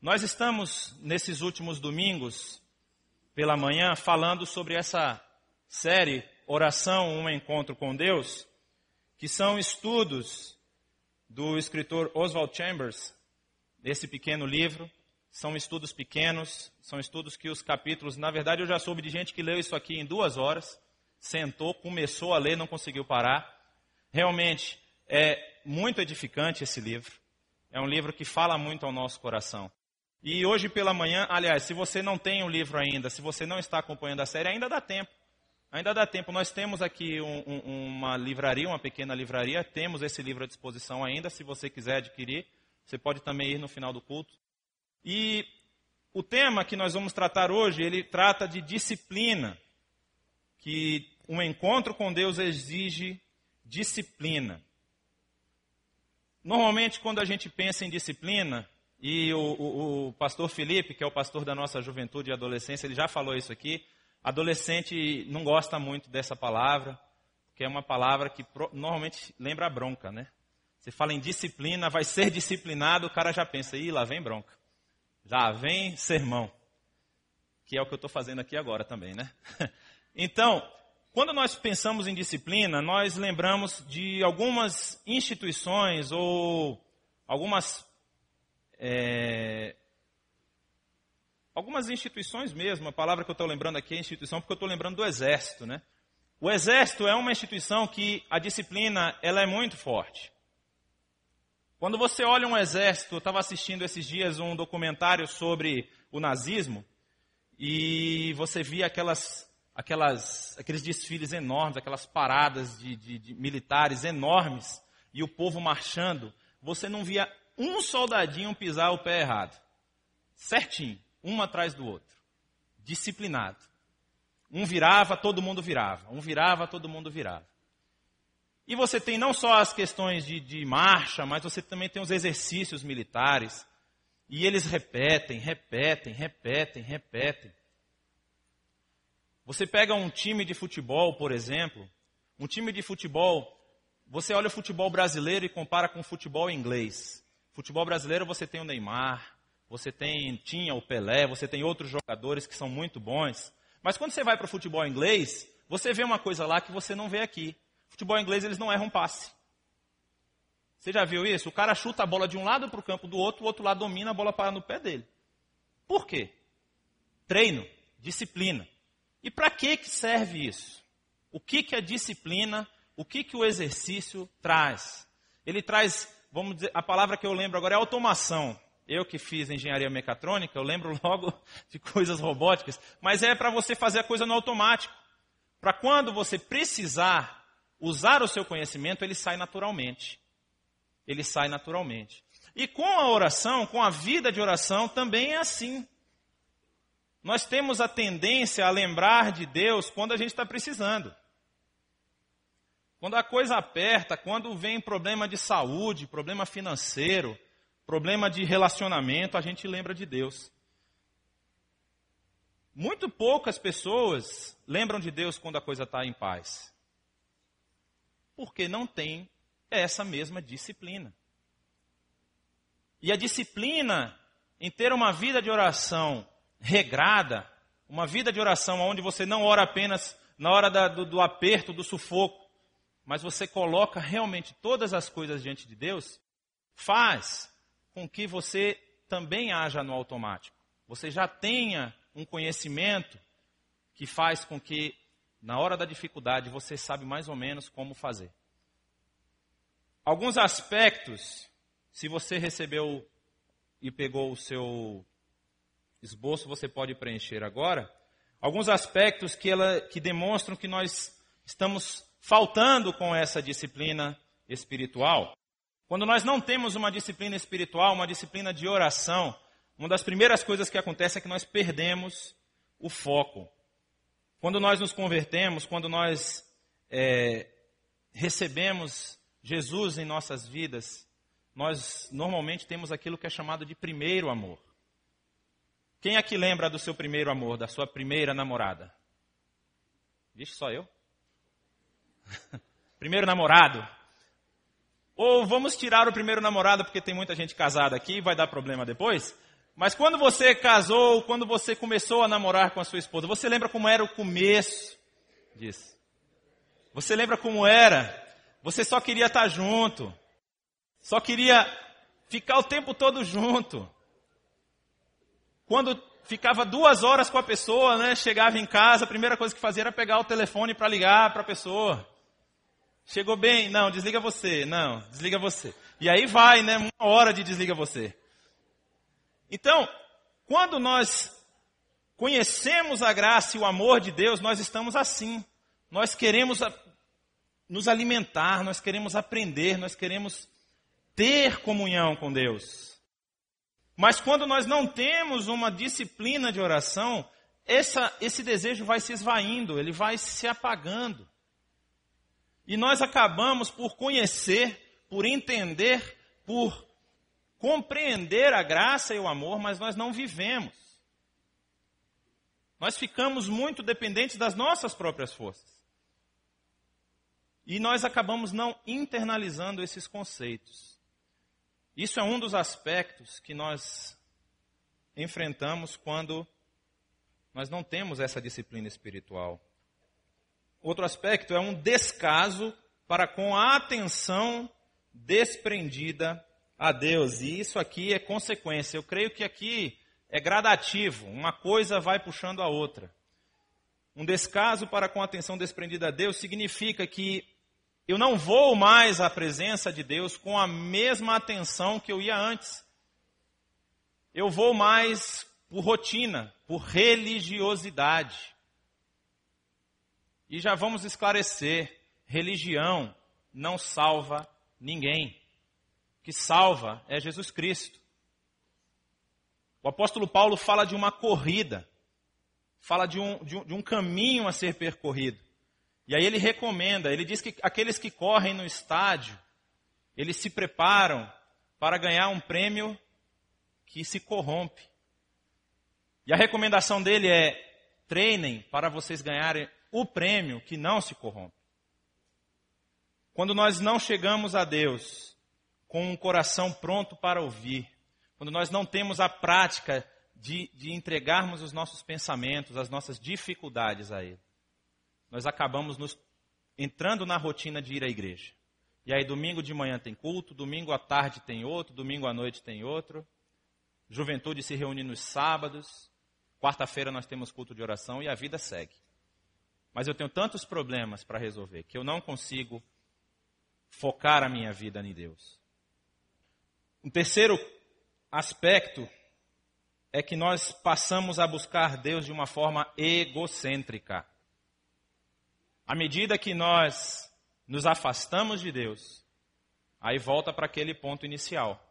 Nós estamos, nesses últimos domingos, pela manhã, falando sobre essa série Oração, um Encontro com Deus, que são estudos do escritor Oswald Chambers, desse pequeno livro. São estudos pequenos, são estudos que os capítulos, na verdade eu já soube de gente que leu isso aqui em duas horas, sentou, começou a ler, não conseguiu parar. Realmente é muito edificante esse livro. É um livro que fala muito ao nosso coração. E hoje pela manhã, aliás, se você não tem o um livro ainda, se você não está acompanhando a série, ainda dá tempo. Ainda dá tempo. Nós temos aqui um, um, uma livraria, uma pequena livraria. Temos esse livro à disposição ainda. Se você quiser adquirir, você pode também ir no final do culto. E o tema que nós vamos tratar hoje, ele trata de disciplina. Que um encontro com Deus exige disciplina. Normalmente, quando a gente pensa em disciplina, e o, o, o, pastor Felipe, que é o pastor da nossa juventude e adolescência, ele já falou isso aqui. Adolescente não gosta muito dessa palavra, que é uma palavra que normalmente lembra bronca, né? Você fala em disciplina, vai ser disciplinado, o cara já pensa, ih, lá vem bronca. Já vem sermão. Que é o que eu estou fazendo aqui agora também, né? Então, quando nós pensamos em disciplina, nós lembramos de algumas instituições ou algumas é, algumas instituições mesmo, a palavra que eu estou lembrando aqui é instituição, porque eu estou lembrando do exército, né? O exército é uma instituição que a disciplina ela é muito forte. Quando você olha um exército, eu estava assistindo esses dias um documentário sobre o nazismo e você via aquelas, aquelas, aqueles desfiles enormes, aquelas paradas de, de, de militares enormes e o povo marchando. Você não via um soldadinho pisar o pé errado. Certinho, um atrás do outro. Disciplinado. Um virava, todo mundo virava. Um virava, todo mundo virava. E você tem não só as questões de, de marcha, mas você também tem os exercícios militares. E eles repetem, repetem, repetem, repetem. Você pega um time de futebol, por exemplo, um time de futebol, você olha o futebol brasileiro e compara com o futebol inglês. Futebol brasileiro você tem o Neymar, você tem, tinha o Pelé, você tem outros jogadores que são muito bons. Mas quando você vai para o futebol inglês, você vê uma coisa lá que você não vê aqui. Futebol inglês eles não erram passe. Você já viu isso? O cara chuta a bola de um lado para o campo do outro, o outro lado domina, a bola para no pé dele. Por quê? Treino, disciplina. E para que, que serve isso? O que, que a disciplina, o que, que o exercício traz? Ele traz vamos dizer, a palavra que eu lembro agora é automação. Eu que fiz engenharia mecatrônica, eu lembro logo de coisas robóticas, mas é para você fazer a coisa no automático. Para quando você precisar usar o seu conhecimento, ele sai naturalmente. Ele sai naturalmente. E com a oração, com a vida de oração, também é assim. Nós temos a tendência a lembrar de Deus quando a gente está precisando. Quando a coisa aperta, quando vem problema de saúde, problema financeiro, problema de relacionamento, a gente lembra de Deus. Muito poucas pessoas lembram de Deus quando a coisa está em paz. Porque não tem essa mesma disciplina. E a disciplina em ter uma vida de oração regrada, uma vida de oração onde você não ora apenas na hora da, do, do aperto, do sufoco, mas você coloca realmente todas as coisas diante de Deus, faz com que você também haja no automático. Você já tenha um conhecimento que faz com que, na hora da dificuldade, você sabe mais ou menos como fazer. Alguns aspectos, se você recebeu e pegou o seu esboço, você pode preencher agora. Alguns aspectos que, ela, que demonstram que nós estamos faltando com essa disciplina espiritual. Quando nós não temos uma disciplina espiritual, uma disciplina de oração, uma das primeiras coisas que acontece é que nós perdemos o foco. Quando nós nos convertemos, quando nós é, recebemos Jesus em nossas vidas, nós normalmente temos aquilo que é chamado de primeiro amor. Quem aqui lembra do seu primeiro amor, da sua primeira namorada? Vixe, só eu? primeiro namorado. Ou vamos tirar o primeiro namorado porque tem muita gente casada aqui e vai dar problema depois. Mas quando você casou, quando você começou a namorar com a sua esposa, você lembra como era o começo disso? Você lembra como era? Você só queria estar junto. Só queria ficar o tempo todo junto. Quando ficava duas horas com a pessoa, né, chegava em casa, a primeira coisa que fazia era pegar o telefone para ligar para a pessoa. Chegou bem? Não, desliga você. Não, desliga você. E aí vai, né, uma hora de desliga você. Então, quando nós conhecemos a graça e o amor de Deus, nós estamos assim. Nós queremos nos alimentar, nós queremos aprender, nós queremos ter comunhão com Deus. Mas quando nós não temos uma disciplina de oração, essa, esse desejo vai se esvaindo, ele vai se apagando. E nós acabamos por conhecer, por entender, por compreender a graça e o amor, mas nós não vivemos. Nós ficamos muito dependentes das nossas próprias forças. E nós acabamos não internalizando esses conceitos. Isso é um dos aspectos que nós enfrentamos quando nós não temos essa disciplina espiritual. Outro aspecto é um descaso para com a atenção desprendida a Deus. E isso aqui é consequência. Eu creio que aqui é gradativo, uma coisa vai puxando a outra. Um descaso para com a atenção desprendida a Deus significa que eu não vou mais à presença de Deus com a mesma atenção que eu ia antes. Eu vou mais por rotina, por religiosidade. E já vamos esclarecer: religião não salva ninguém que salva é Jesus Cristo. O apóstolo Paulo fala de uma corrida, fala de um, de um, de um caminho a ser percorrido. E aí ele recomenda, ele diz que aqueles que correm no estádio, eles se preparam para ganhar um prêmio que se corrompe. E a recomendação dele é: treinem para vocês ganharem o prêmio que não se corrompe. Quando nós não chegamos a Deus com um coração pronto para ouvir, quando nós não temos a prática de, de entregarmos os nossos pensamentos, as nossas dificuldades a Ele, nós acabamos nos entrando na rotina de ir à igreja. E aí, domingo de manhã tem culto, domingo à tarde tem outro, domingo à noite tem outro. Juventude se reúne nos sábados. Quarta-feira nós temos culto de oração e a vida segue. Mas eu tenho tantos problemas para resolver que eu não consigo focar a minha vida em Deus. Um terceiro aspecto é que nós passamos a buscar Deus de uma forma egocêntrica. À medida que nós nos afastamos de Deus, aí volta para aquele ponto inicial.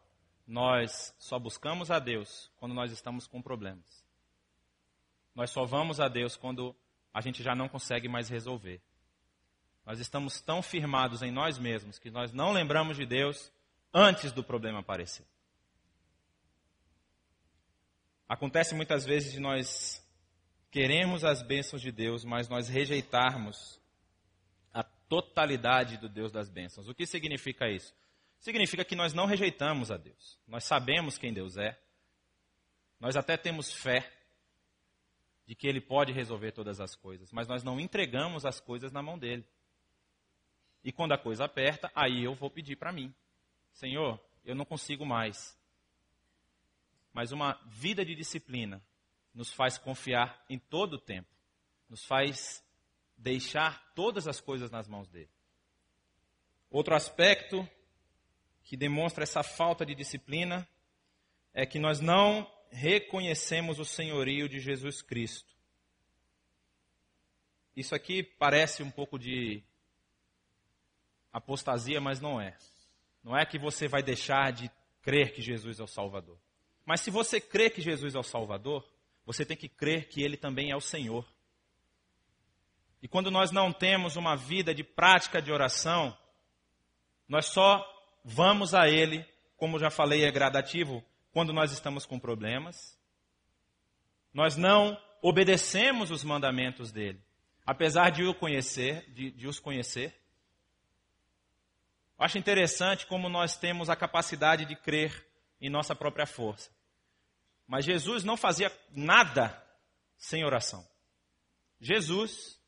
Nós só buscamos a Deus quando nós estamos com problemas. Nós só vamos a Deus quando a gente já não consegue mais resolver. Nós estamos tão firmados em nós mesmos que nós não lembramos de Deus antes do problema aparecer. Acontece muitas vezes de nós queremos as bênçãos de Deus, mas nós rejeitarmos a totalidade do Deus das bênçãos. O que significa isso? Significa que nós não rejeitamos a Deus. Nós sabemos quem Deus é. Nós até temos fé de que Ele pode resolver todas as coisas, mas nós não entregamos as coisas na mão dele. E quando a coisa aperta, aí eu vou pedir para mim. Senhor, eu não consigo mais. Mas uma vida de disciplina nos faz confiar em todo o tempo, nos faz deixar todas as coisas nas mãos dele. Outro aspecto que demonstra essa falta de disciplina é que nós não reconhecemos o senhorio de Jesus Cristo. Isso aqui parece um pouco de apostasia, mas não é. Não é que você vai deixar de crer que Jesus é o Salvador. Mas se você crê que Jesus é o Salvador, você tem que crer que Ele também é o Senhor. E quando nós não temos uma vida de prática de oração, nós só vamos a Ele, como já falei, é gradativo, quando nós estamos com problemas. Nós não obedecemos os mandamentos dele, apesar de o conhecer, de, de os conhecer. Eu acho interessante como nós temos a capacidade de crer em nossa própria força. Mas Jesus não fazia nada sem oração. Jesus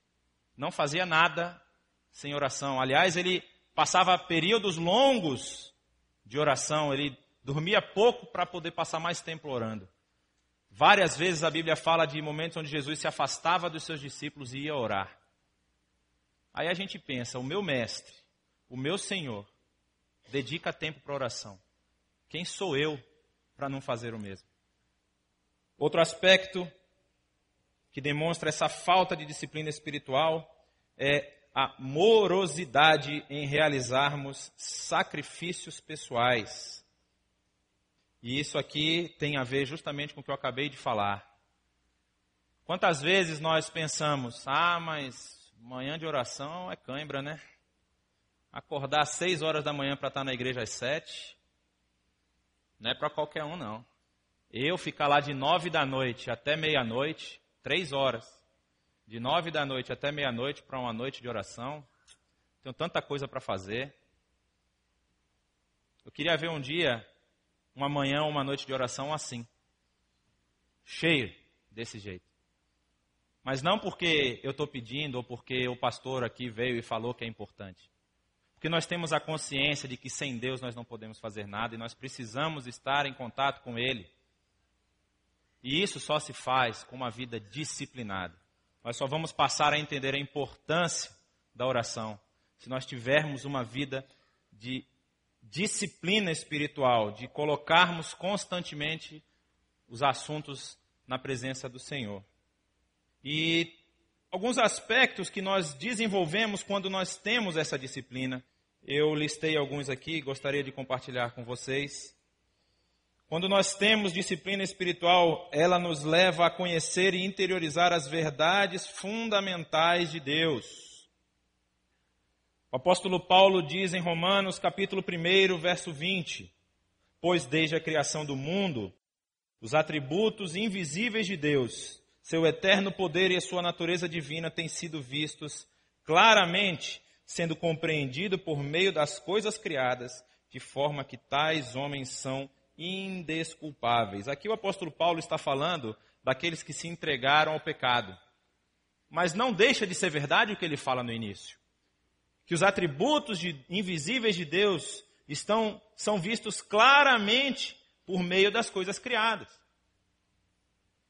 não fazia nada sem oração. Aliás, ele passava períodos longos de oração, ele dormia pouco para poder passar mais tempo orando. Várias vezes a Bíblia fala de momentos onde Jesus se afastava dos seus discípulos e ia orar. Aí a gente pensa, o meu mestre, o meu Senhor, dedica tempo para oração. Quem sou eu para não fazer o mesmo? Outro aspecto que demonstra essa falta de disciplina espiritual é a morosidade em realizarmos sacrifícios pessoais. E isso aqui tem a ver justamente com o que eu acabei de falar. Quantas vezes nós pensamos, ah, mas manhã de oração é cãibra, né? Acordar às seis horas da manhã para estar na igreja às sete, não é para qualquer um, não. Eu ficar lá de nove da noite até meia-noite, três horas, de nove da noite até meia-noite para uma noite de oração, tenho tanta coisa para fazer. Eu queria ver um dia uma manhã, uma noite de oração assim. Cheio desse jeito. Mas não porque eu estou pedindo ou porque o pastor aqui veio e falou que é importante. Porque nós temos a consciência de que sem Deus nós não podemos fazer nada e nós precisamos estar em contato com Ele. E isso só se faz com uma vida disciplinada. Nós só vamos passar a entender a importância da oração se nós tivermos uma vida de disciplina espiritual, de colocarmos constantemente os assuntos na presença do Senhor. E alguns aspectos que nós desenvolvemos quando nós temos essa disciplina, eu listei alguns aqui, gostaria de compartilhar com vocês. Quando nós temos disciplina espiritual, ela nos leva a conhecer e interiorizar as verdades fundamentais de Deus. O apóstolo Paulo diz em Romanos, capítulo 1, verso 20: Pois desde a criação do mundo, os atributos invisíveis de Deus, seu eterno poder e a sua natureza divina têm sido vistos claramente, sendo compreendido por meio das coisas criadas, de forma que tais homens são indesculpáveis. Aqui o apóstolo Paulo está falando daqueles que se entregaram ao pecado. Mas não deixa de ser verdade o que ele fala no início que os atributos de, invisíveis de Deus estão são vistos claramente por meio das coisas criadas.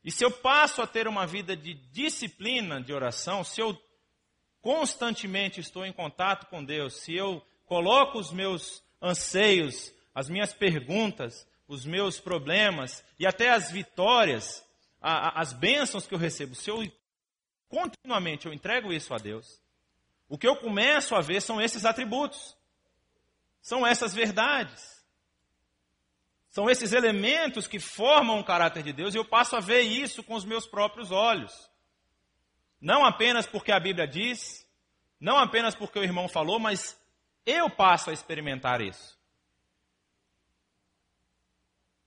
E se eu passo a ter uma vida de disciplina de oração, se eu constantemente estou em contato com Deus, se eu coloco os meus anseios, as minhas perguntas, os meus problemas e até as vitórias, as bênçãos que eu recebo, se eu continuamente eu entrego isso a Deus, o que eu começo a ver são esses atributos, são essas verdades, são esses elementos que formam o caráter de Deus e eu passo a ver isso com os meus próprios olhos. Não apenas porque a Bíblia diz, não apenas porque o irmão falou, mas eu passo a experimentar isso.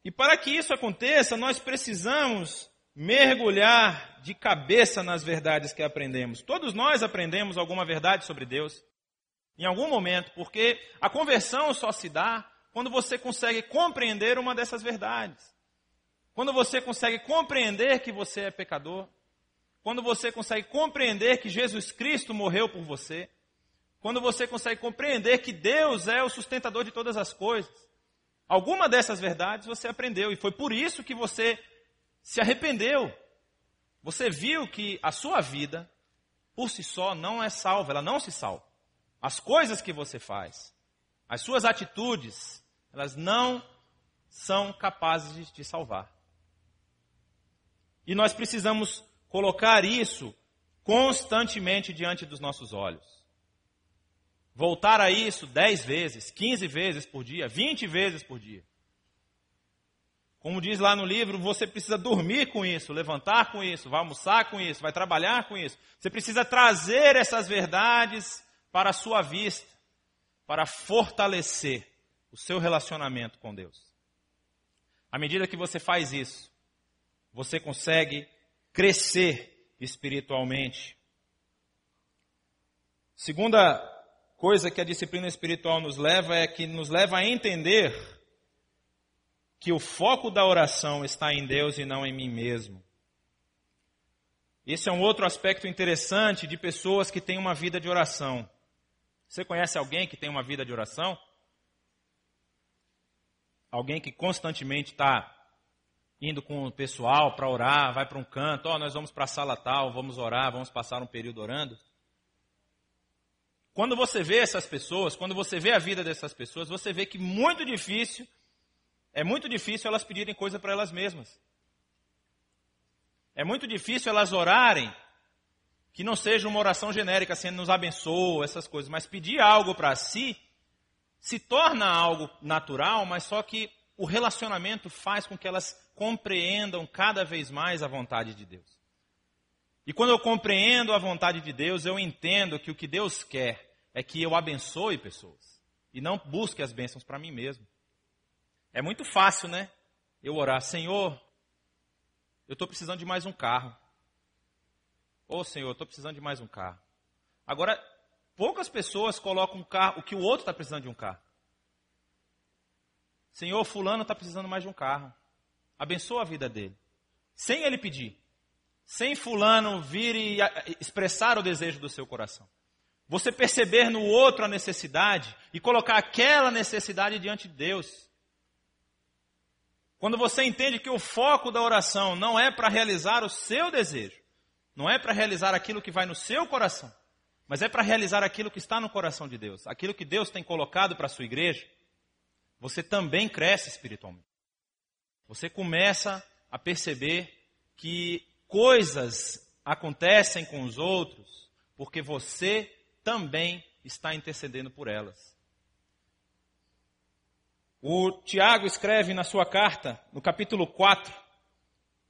E para que isso aconteça, nós precisamos mergulhar de cabeça nas verdades que aprendemos. Todos nós aprendemos alguma verdade sobre Deus, em algum momento, porque a conversão só se dá quando você consegue compreender uma dessas verdades. Quando você consegue compreender que você é pecador, quando você consegue compreender que Jesus Cristo morreu por você, quando você consegue compreender que Deus é o sustentador de todas as coisas. Alguma dessas verdades você aprendeu e foi por isso que você se arrependeu. Você viu que a sua vida, por si só, não é salva, ela não se salva. As coisas que você faz, as suas atitudes, elas não são capazes de te salvar. E nós precisamos colocar isso constantemente diante dos nossos olhos. Voltar a isso dez vezes, quinze vezes por dia, vinte vezes por dia. Como diz lá no livro, você precisa dormir com isso, levantar com isso, vai almoçar com isso, vai trabalhar com isso. Você precisa trazer essas verdades para a sua vista, para fortalecer o seu relacionamento com Deus. À medida que você faz isso, você consegue crescer espiritualmente. Segunda coisa que a disciplina espiritual nos leva é que nos leva a entender que o foco da oração está em Deus e não em mim mesmo. Esse é um outro aspecto interessante de pessoas que têm uma vida de oração. Você conhece alguém que tem uma vida de oração? Alguém que constantemente está indo com o pessoal para orar, vai para um canto, ó, oh, nós vamos para a sala tal, vamos orar, vamos passar um período orando. Quando você vê essas pessoas, quando você vê a vida dessas pessoas, você vê que muito difícil, é muito difícil elas pedirem coisa para elas mesmas. É muito difícil elas orarem que não seja uma oração genérica, assim, nos abençoa, essas coisas, mas pedir algo para si se torna algo natural, mas só que o relacionamento faz com que elas compreendam cada vez mais a vontade de Deus. E quando eu compreendo a vontade de Deus, eu entendo que o que Deus quer é que eu abençoe pessoas e não busque as bênçãos para mim mesmo. É muito fácil, né? Eu orar, Senhor, eu estou precisando de mais um carro. Ô oh, Senhor, eu estou precisando de mais um carro. Agora, poucas pessoas colocam um carro, o que o outro está precisando de um carro. Senhor, fulano está precisando mais de um carro. Abençoa a vida dele. Sem ele pedir. Sem fulano vir e expressar o desejo do seu coração. Você perceber no outro a necessidade e colocar aquela necessidade diante de Deus. Quando você entende que o foco da oração não é para realizar o seu desejo, não é para realizar aquilo que vai no seu coração, mas é para realizar aquilo que está no coração de Deus, aquilo que Deus tem colocado para a sua igreja, você também cresce espiritualmente. Você começa a perceber que coisas acontecem com os outros porque você também está intercedendo por elas. O Tiago escreve na sua carta, no capítulo 4,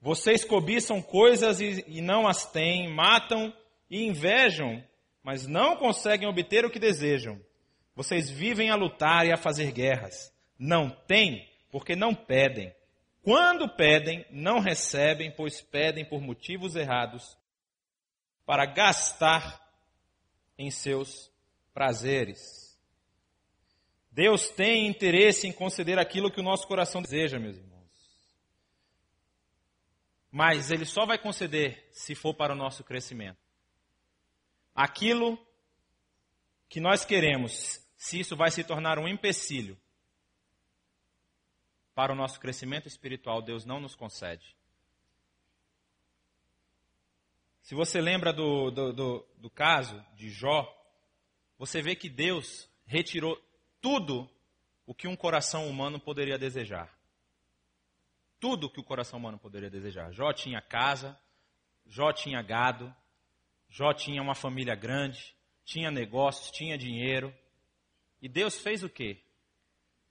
vocês cobiçam coisas e, e não as têm, matam e invejam, mas não conseguem obter o que desejam. Vocês vivem a lutar e a fazer guerras. Não têm, porque não pedem. Quando pedem, não recebem, pois pedem por motivos errados, para gastar em seus prazeres. Deus tem interesse em conceder aquilo que o nosso coração deseja, meus irmãos. Mas Ele só vai conceder se for para o nosso crescimento. Aquilo que nós queremos, se isso vai se tornar um empecilho para o nosso crescimento espiritual, Deus não nos concede. Se você lembra do, do, do, do caso de Jó, você vê que Deus retirou tudo o que um coração humano poderia desejar. Tudo o que o coração humano poderia desejar. Jó tinha casa, Jó tinha gado, Jó tinha uma família grande, tinha negócios, tinha dinheiro. E Deus fez o quê?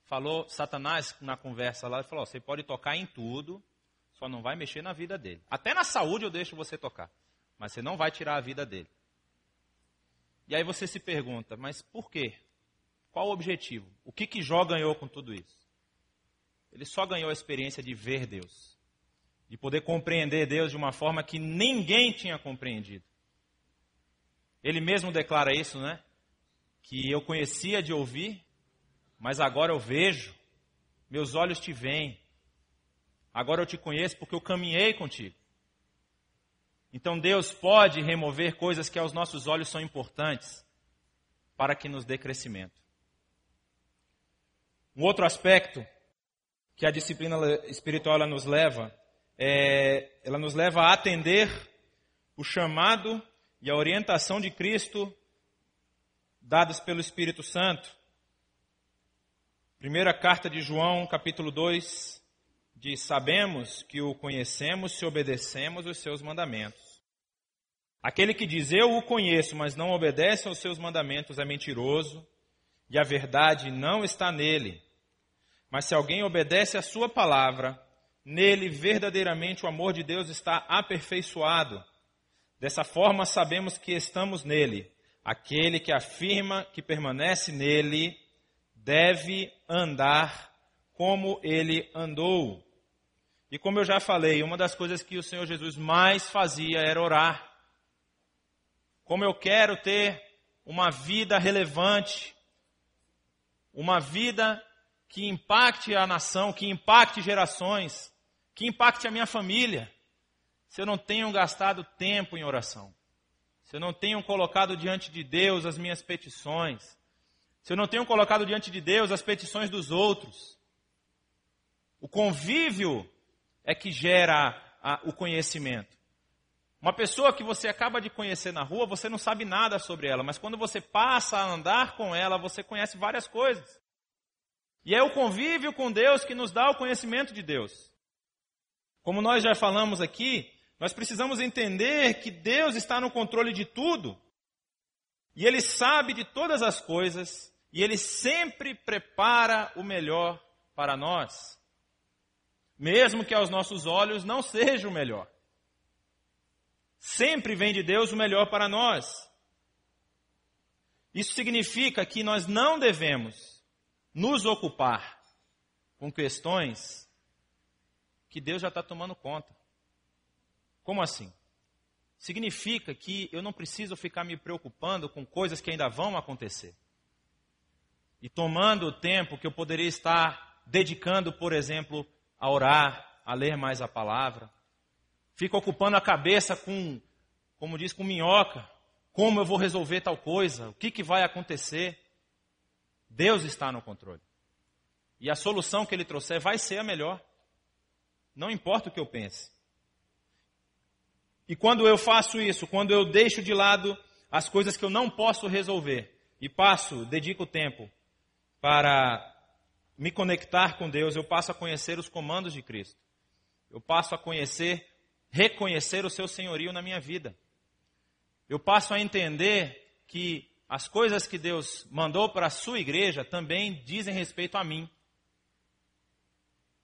falou, Satanás na conversa lá, falou: você pode tocar em tudo, só não vai mexer na vida dele. Até na saúde eu deixo você tocar, mas você não vai tirar a vida dele. E aí você se pergunta, mas por quê? Qual o objetivo? O que que Jó ganhou com tudo isso? Ele só ganhou a experiência de ver Deus, de poder compreender Deus de uma forma que ninguém tinha compreendido. Ele mesmo declara isso, né? Que eu conhecia de ouvir, mas agora eu vejo, meus olhos te veem. Agora eu te conheço porque eu caminhei contigo. Então Deus pode remover coisas que aos nossos olhos são importantes para que nos dê crescimento. Um outro aspecto que a disciplina espiritual ela nos leva é, ela nos leva a atender o chamado e a orientação de Cristo dados pelo Espírito Santo. Primeira carta de João, capítulo 2, diz: Sabemos que o conhecemos se obedecemos os seus mandamentos. Aquele que diz eu o conheço, mas não obedece aos seus mandamentos é mentiroso, e a verdade não está nele. Mas se alguém obedece à sua palavra, nele verdadeiramente o amor de Deus está aperfeiçoado. Dessa forma sabemos que estamos nele. Aquele que afirma que permanece nele, deve andar como ele andou. E como eu já falei, uma das coisas que o Senhor Jesus mais fazia era orar. Como eu quero ter uma vida relevante, uma vida que impacte a nação, que impacte gerações, que impacte a minha família, se eu não tenho gastado tempo em oração, se eu não tenho colocado diante de Deus as minhas petições, se eu não tenho colocado diante de Deus as petições dos outros. O convívio é que gera a, o conhecimento. Uma pessoa que você acaba de conhecer na rua, você não sabe nada sobre ela, mas quando você passa a andar com ela, você conhece várias coisas. E é o convívio com Deus que nos dá o conhecimento de Deus. Como nós já falamos aqui, nós precisamos entender que Deus está no controle de tudo. E Ele sabe de todas as coisas. E Ele sempre prepara o melhor para nós. Mesmo que aos nossos olhos não seja o melhor. Sempre vem de Deus o melhor para nós. Isso significa que nós não devemos nos ocupar com questões que Deus já está tomando conta. Como assim? Significa que eu não preciso ficar me preocupando com coisas que ainda vão acontecer. E tomando o tempo que eu poderia estar dedicando, por exemplo, a orar, a ler mais a palavra. Fico ocupando a cabeça com, como diz, com minhoca. Como eu vou resolver tal coisa? O que, que vai acontecer? Deus está no controle. E a solução que ele trouxer vai ser a melhor. Não importa o que eu pense. E quando eu faço isso, quando eu deixo de lado as coisas que eu não posso resolver e passo, dedico tempo para me conectar com Deus, eu passo a conhecer os comandos de Cristo. Eu passo a conhecer, reconhecer o seu senhorio na minha vida. Eu passo a entender que as coisas que Deus mandou para a sua igreja também dizem respeito a mim.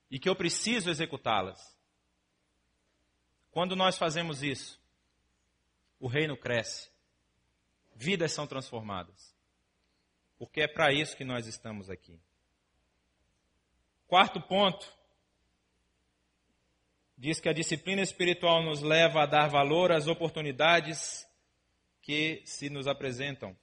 E que eu preciso executá-las. Quando nós fazemos isso, o reino cresce. Vidas são transformadas. Porque é para isso que nós estamos aqui. Quarto ponto. Diz que a disciplina espiritual nos leva a dar valor às oportunidades que se nos apresentam.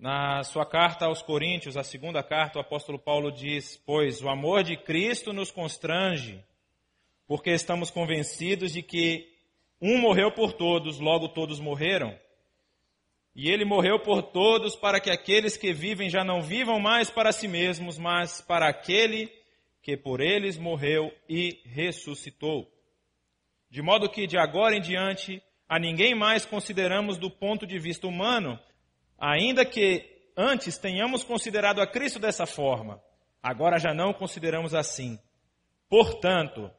Na sua carta aos Coríntios, a segunda carta, o apóstolo Paulo diz: Pois o amor de Cristo nos constrange, porque estamos convencidos de que um morreu por todos, logo todos morreram. E ele morreu por todos para que aqueles que vivem já não vivam mais para si mesmos, mas para aquele que por eles morreu e ressuscitou. De modo que de agora em diante a ninguém mais consideramos do ponto de vista humano, Ainda que antes tenhamos considerado a Cristo dessa forma, agora já não consideramos assim. Portanto,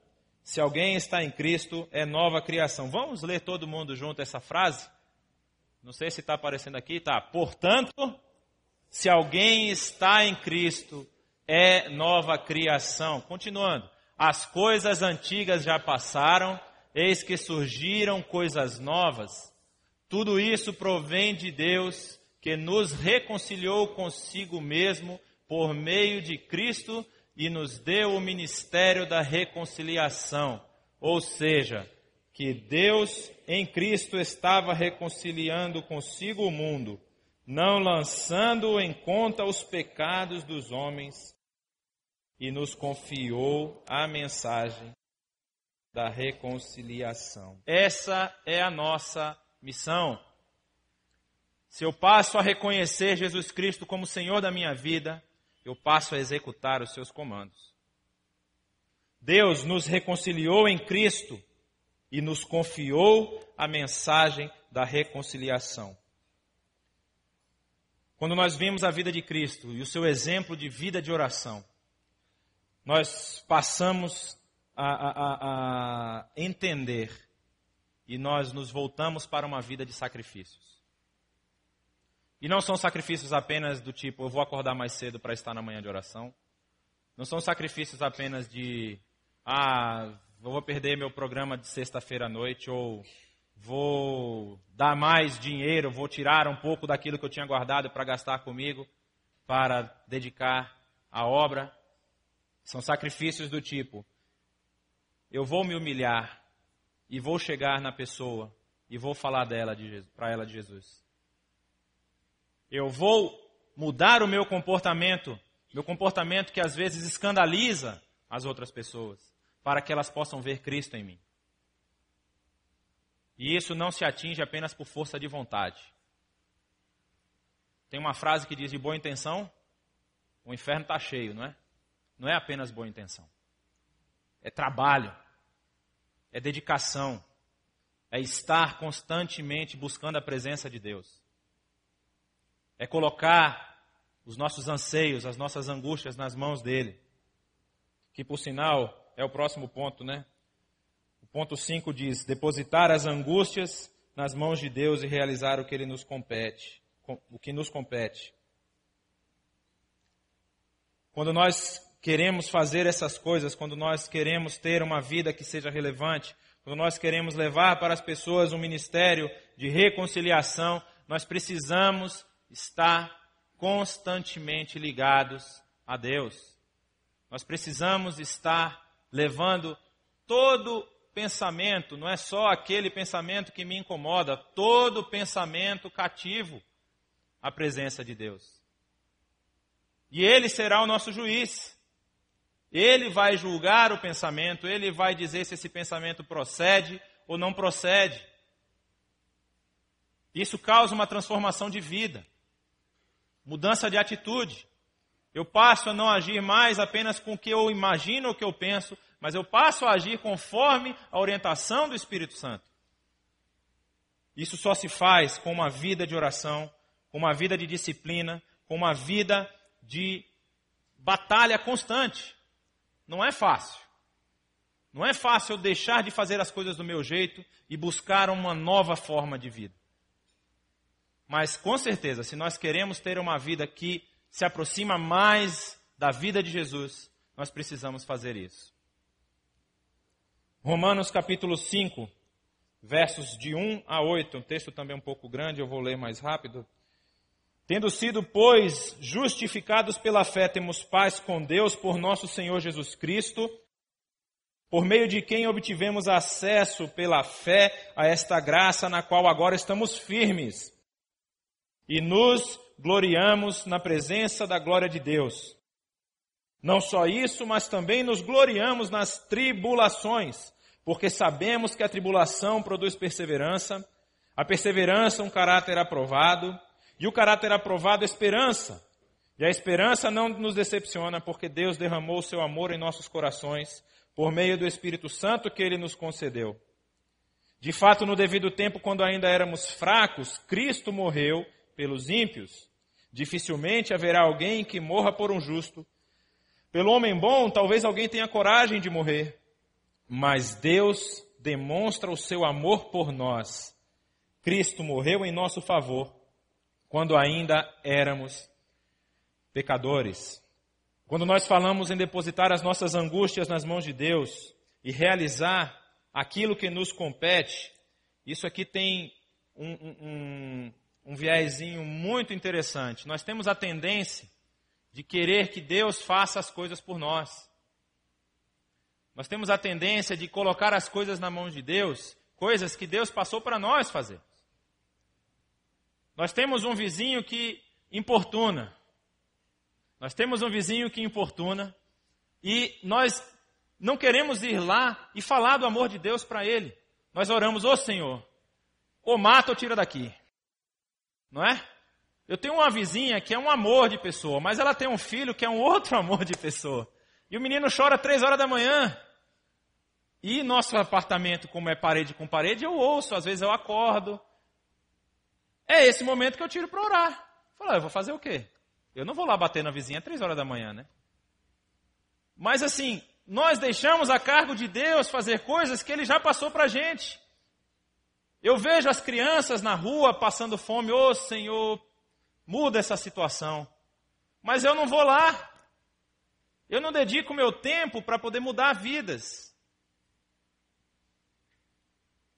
se alguém está em Cristo, é nova criação. Vamos ler todo mundo junto essa frase? Não sei se está aparecendo aqui, tá. Portanto, se alguém está em Cristo, é nova criação. Continuando. As coisas antigas já passaram, eis que surgiram coisas novas. Tudo isso provém de Deus que nos reconciliou consigo mesmo por meio de Cristo e nos deu o ministério da reconciliação. Ou seja, que Deus em Cristo estava reconciliando consigo o mundo, não lançando em conta os pecados dos homens, e nos confiou a mensagem da reconciliação. Essa é a nossa missão. Se eu passo a reconhecer Jesus Cristo como Senhor da minha vida, eu passo a executar os seus comandos. Deus nos reconciliou em Cristo e nos confiou a mensagem da reconciliação. Quando nós vimos a vida de Cristo e o seu exemplo de vida de oração, nós passamos a, a, a entender e nós nos voltamos para uma vida de sacrifícios. E não são sacrifícios apenas do tipo, eu vou acordar mais cedo para estar na manhã de oração. Não são sacrifícios apenas de, ah, vou perder meu programa de sexta-feira à noite, ou vou dar mais dinheiro, vou tirar um pouco daquilo que eu tinha guardado para gastar comigo, para dedicar à obra. São sacrifícios do tipo, eu vou me humilhar e vou chegar na pessoa e vou falar dela para ela de Jesus. Eu vou mudar o meu comportamento meu comportamento que às vezes escandaliza as outras pessoas, para que elas possam ver Cristo em mim. E isso não se atinge apenas por força de vontade. Tem uma frase que diz: de boa intenção, o inferno está cheio, não é? Não é apenas boa intenção. É trabalho, é dedicação, é estar constantemente buscando a presença de Deus. É colocar os nossos anseios, as nossas angústias nas mãos dele. Que por sinal é o próximo ponto, né? O ponto 5 diz: depositar as angústias nas mãos de Deus e realizar o que ele nos compete, o que nos compete. Quando nós queremos fazer essas coisas, quando nós queremos ter uma vida que seja relevante, quando nós queremos levar para as pessoas um ministério de reconciliação, nós precisamos estar constantemente ligados a Deus. Nós precisamos estar levando todo pensamento, não é só aquele pensamento que me incomoda, todo pensamento cativo à presença de Deus. E Ele será o nosso juiz. Ele vai julgar o pensamento, ele vai dizer se esse pensamento procede ou não procede. Isso causa uma transformação de vida mudança de atitude. Eu passo a não agir mais apenas com o que eu imagino ou o que eu penso, mas eu passo a agir conforme a orientação do Espírito Santo. Isso só se faz com uma vida de oração, com uma vida de disciplina, com uma vida de batalha constante. Não é fácil. Não é fácil eu deixar de fazer as coisas do meu jeito e buscar uma nova forma de vida. Mas com certeza, se nós queremos ter uma vida que se aproxima mais da vida de Jesus, nós precisamos fazer isso. Romanos capítulo 5, versos de 1 a 8, um texto também um pouco grande, eu vou ler mais rápido. Tendo sido, pois, justificados pela fé, temos paz com Deus por nosso Senhor Jesus Cristo, por meio de quem obtivemos acesso pela fé a esta graça na qual agora estamos firmes e nos gloriamos na presença da glória de Deus. Não só isso, mas também nos gloriamos nas tribulações, porque sabemos que a tribulação produz perseverança, a perseverança um caráter aprovado, e o caráter aprovado esperança. E a esperança não nos decepciona, porque Deus derramou o seu amor em nossos corações por meio do Espírito Santo que ele nos concedeu. De fato, no devido tempo, quando ainda éramos fracos, Cristo morreu pelos ímpios, dificilmente haverá alguém que morra por um justo. Pelo homem bom, talvez alguém tenha coragem de morrer, mas Deus demonstra o seu amor por nós. Cristo morreu em nosso favor quando ainda éramos pecadores. Quando nós falamos em depositar as nossas angústias nas mãos de Deus e realizar aquilo que nos compete, isso aqui tem um, um, um viésinho muito interessante. Nós temos a tendência de querer que Deus faça as coisas por nós. Nós temos a tendência de colocar as coisas na mão de Deus, coisas que Deus passou para nós fazer. Nós temos um vizinho que importuna. Nós temos um vizinho que importuna e nós não queremos ir lá e falar do amor de Deus para ele. Nós oramos, ô oh, Senhor, ou mata ou tira daqui. Não é? Eu tenho uma vizinha que é um amor de pessoa, mas ela tem um filho que é um outro amor de pessoa. E o menino chora três horas da manhã. E nosso apartamento, como é parede com parede, eu ouço, às vezes eu acordo. É esse momento que eu tiro para orar. Fala, eu vou fazer o quê? Eu não vou lá bater na vizinha três horas da manhã, né? Mas assim, nós deixamos a cargo de Deus fazer coisas que Ele já passou para a gente. Eu vejo as crianças na rua passando fome, ô oh, Senhor, muda essa situação. Mas eu não vou lá. Eu não dedico meu tempo para poder mudar vidas.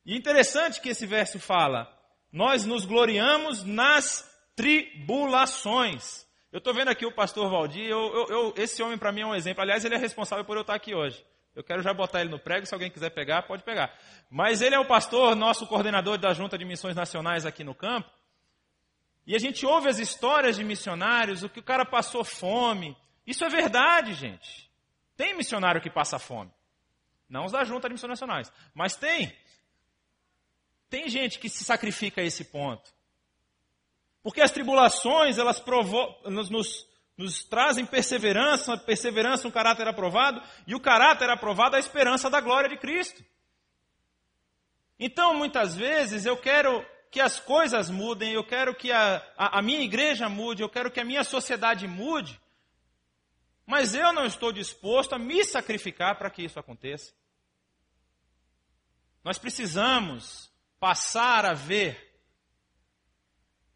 E interessante que esse verso fala: nós nos gloriamos nas tribulações. Eu estou vendo aqui o pastor Valdir, eu, eu, eu, esse homem para mim é um exemplo. Aliás, ele é responsável por eu estar aqui hoje. Eu quero já botar ele no prego, se alguém quiser pegar, pode pegar. Mas ele é o pastor, nosso coordenador da Junta de Missões Nacionais aqui no campo. E a gente ouve as histórias de missionários, o que o cara passou fome, Isso é verdade, gente. Tem missionário que passa fome. Não os da junta de missões nacionais. Mas tem. Tem gente que se sacrifica a esse ponto. Porque as tribulações, elas provo nos, nos, nos trazem perseverança, perseverança, um caráter aprovado, e o caráter aprovado é a esperança da glória de Cristo. Então, muitas vezes, eu quero que as coisas mudem, eu quero que a, a, a minha igreja mude, eu quero que a minha sociedade mude, mas eu não estou disposto a me sacrificar para que isso aconteça. Nós precisamos passar a ver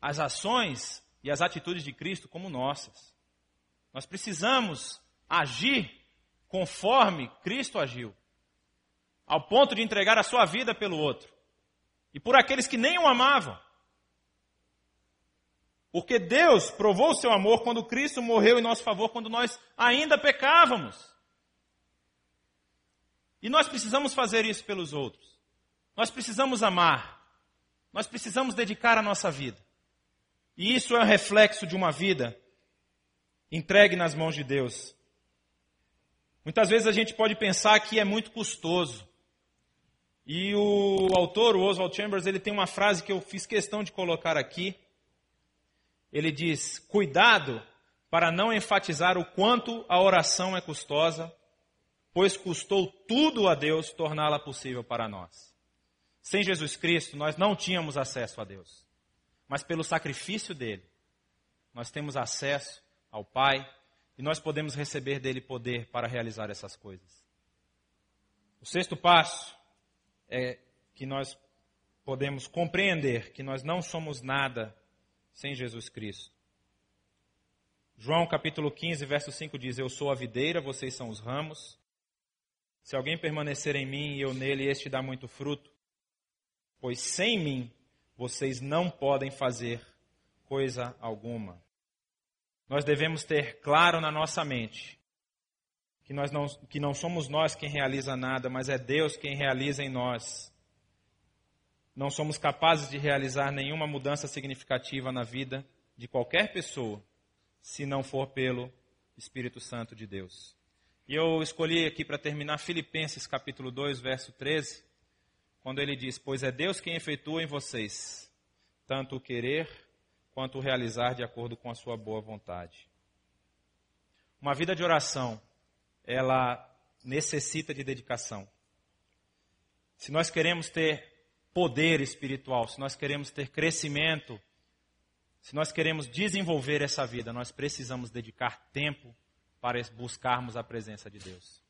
as ações e as atitudes de Cristo como nossas. Nós precisamos agir conforme Cristo agiu, ao ponto de entregar a sua vida pelo outro e por aqueles que nem o amavam. Porque Deus provou o seu amor quando Cristo morreu em nosso favor, quando nós ainda pecávamos. E nós precisamos fazer isso pelos outros. Nós precisamos amar. Nós precisamos dedicar a nossa vida. E isso é um reflexo de uma vida entregue nas mãos de Deus. Muitas vezes a gente pode pensar que é muito custoso. E o autor, o Oswald Chambers, ele tem uma frase que eu fiz questão de colocar aqui, ele diz: Cuidado para não enfatizar o quanto a oração é custosa, pois custou tudo a Deus torná-la possível para nós. Sem Jesus Cristo, nós não tínhamos acesso a Deus, mas pelo sacrifício dele, nós temos acesso ao Pai e nós podemos receber dele poder para realizar essas coisas. O sexto passo é que nós podemos compreender que nós não somos nada sem Jesus Cristo. João capítulo 15, verso 5 diz: Eu sou a videira, vocês são os ramos. Se alguém permanecer em mim e eu nele, este dá muito fruto. Pois sem mim vocês não podem fazer coisa alguma. Nós devemos ter claro na nossa mente que, nós não, que não somos nós quem realiza nada, mas é Deus quem realiza em nós não somos capazes de realizar nenhuma mudança significativa na vida de qualquer pessoa se não for pelo Espírito Santo de Deus. E eu escolhi aqui para terminar Filipenses capítulo 2, verso 13, quando ele diz: Pois é Deus quem efetua em vocês tanto o querer quanto o realizar de acordo com a sua boa vontade. Uma vida de oração, ela necessita de dedicação. Se nós queremos ter poder espiritual, se nós queremos ter crescimento, se nós queremos desenvolver essa vida, nós precisamos dedicar tempo para buscarmos a presença de Deus.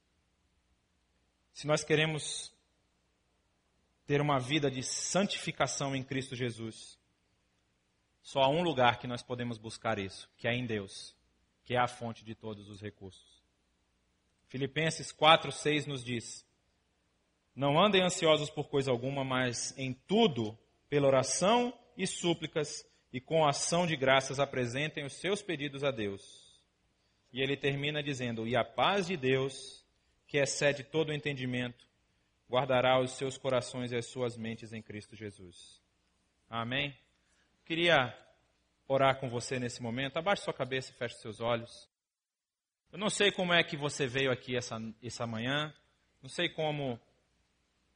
Se nós queremos ter uma vida de santificação em Cristo Jesus, só há um lugar que nós podemos buscar isso, que é em Deus, que é a fonte de todos os recursos. Filipenses 4, 6 nos diz: não andem ansiosos por coisa alguma, mas em tudo, pela oração e súplicas e com ação de graças apresentem os seus pedidos a Deus. E ele termina dizendo: E a paz de Deus, que excede todo o entendimento, guardará os seus corações e as suas mentes em Cristo Jesus. Amém? Queria orar com você nesse momento. Abaixe sua cabeça e feche seus olhos. Eu não sei como é que você veio aqui essa, essa manhã. Não sei como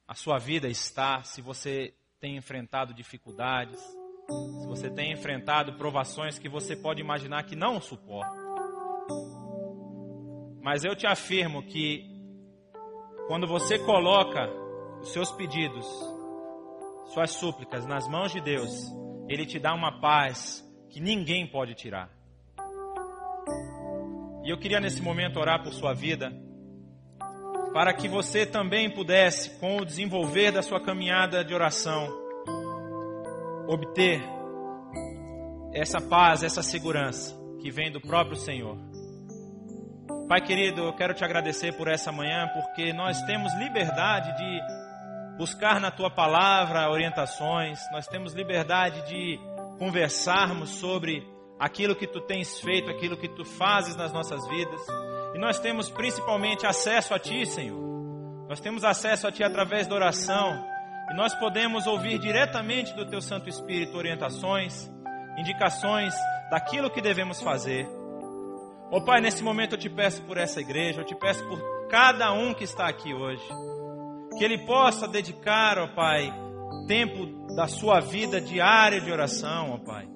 a sua vida está, se você tem enfrentado dificuldades, se você tem enfrentado provações que você pode imaginar que não suporta. Mas eu te afirmo que quando você coloca os seus pedidos, suas súplicas nas mãos de Deus, Ele te dá uma paz que ninguém pode tirar. E eu queria nesse momento orar por sua vida para que você também pudesse, com o desenvolver da sua caminhada de oração, obter essa paz, essa segurança que vem do próprio Senhor. Pai querido, eu quero te agradecer por essa manhã, porque nós temos liberdade de buscar na tua palavra orientações, nós temos liberdade de conversarmos sobre aquilo que tu tens feito, aquilo que tu fazes nas nossas vidas. E nós temos principalmente acesso a Ti, Senhor. Nós temos acesso a Ti através da oração. E nós podemos ouvir diretamente do Teu Santo Espírito orientações, indicações daquilo que devemos fazer. Ó oh, Pai, nesse momento eu te peço por essa igreja, eu te peço por cada um que está aqui hoje. Que ele possa dedicar, ó Pai, tempo da sua vida diária de oração, ó Pai.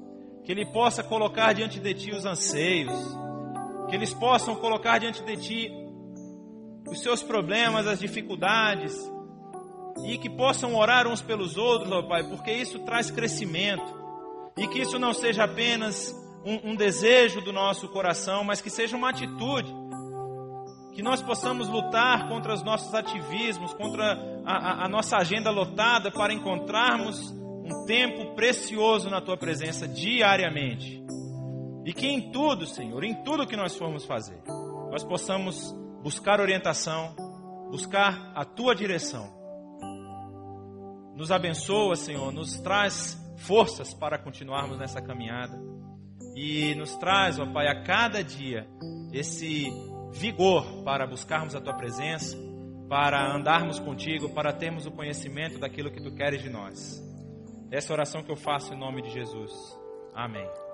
Que ele possa colocar diante de Ti os anseios. Que eles possam colocar diante de Ti os seus problemas, as dificuldades. E que possam orar uns pelos outros, ó Pai, porque isso traz crescimento. E que isso não seja apenas um, um desejo do nosso coração, mas que seja uma atitude que nós possamos lutar contra os nossos ativismos, contra a, a, a, nossa agenda lotada, para encontrarmos um tempo precioso na tua presença diariamente. E que em tudo, Senhor, em tudo que nós formos fazer, nós possamos buscar orientação, buscar a tua direção. Nos abençoa, Senhor, nos traz forças para continuarmos nessa caminhada e nos traz, ó Pai, a cada dia esse vigor para buscarmos a tua presença, para andarmos contigo, para termos o conhecimento daquilo que tu queres de nós. Essa oração que eu faço em nome de Jesus. Amém.